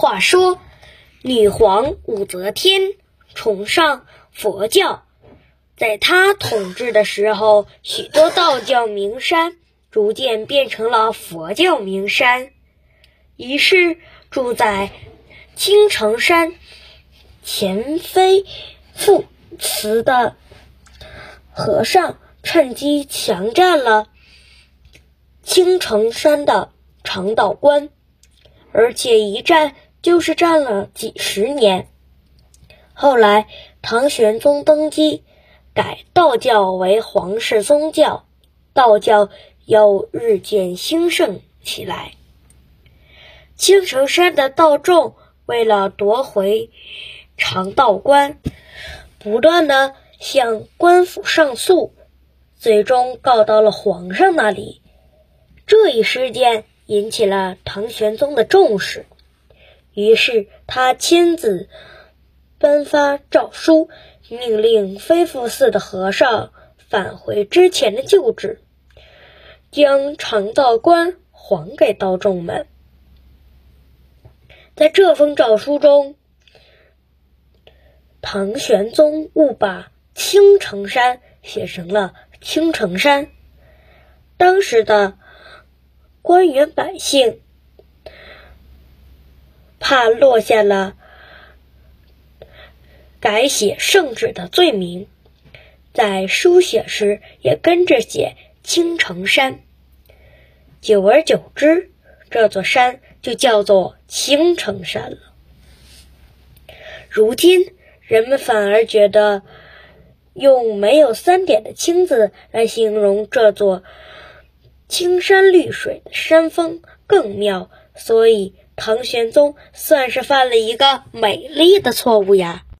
话说，女皇武则天崇尚佛教，在她统治的时候，许多道教名山逐渐变成了佛教名山。于是，住在青城山前妃复祠的和尚趁机强占了青城山的长道关，而且一战。就是占了几十年。后来，唐玄宗登基，改道教为皇室宗教，道教又日渐兴盛起来。青城山的道众为了夺回长道观，不断的向官府上诉，最终告到了皇上那里。这一事件引起了唐玄宗的重视。于是他亲自颁发诏书，命令飞福寺的和尚返回之前的旧址，将长道观还给道众们。在这封诏书中，唐玄宗误把青城山写成了青城山。当时的官员百姓。怕落下了改写圣旨的罪名，在书写时也跟着写青城山。久而久之，这座山就叫做青城山了。如今，人们反而觉得用没有三点的“青”字来形容这座青山绿水的山峰更妙，所以。唐玄宗算是犯了一个美丽的错误呀。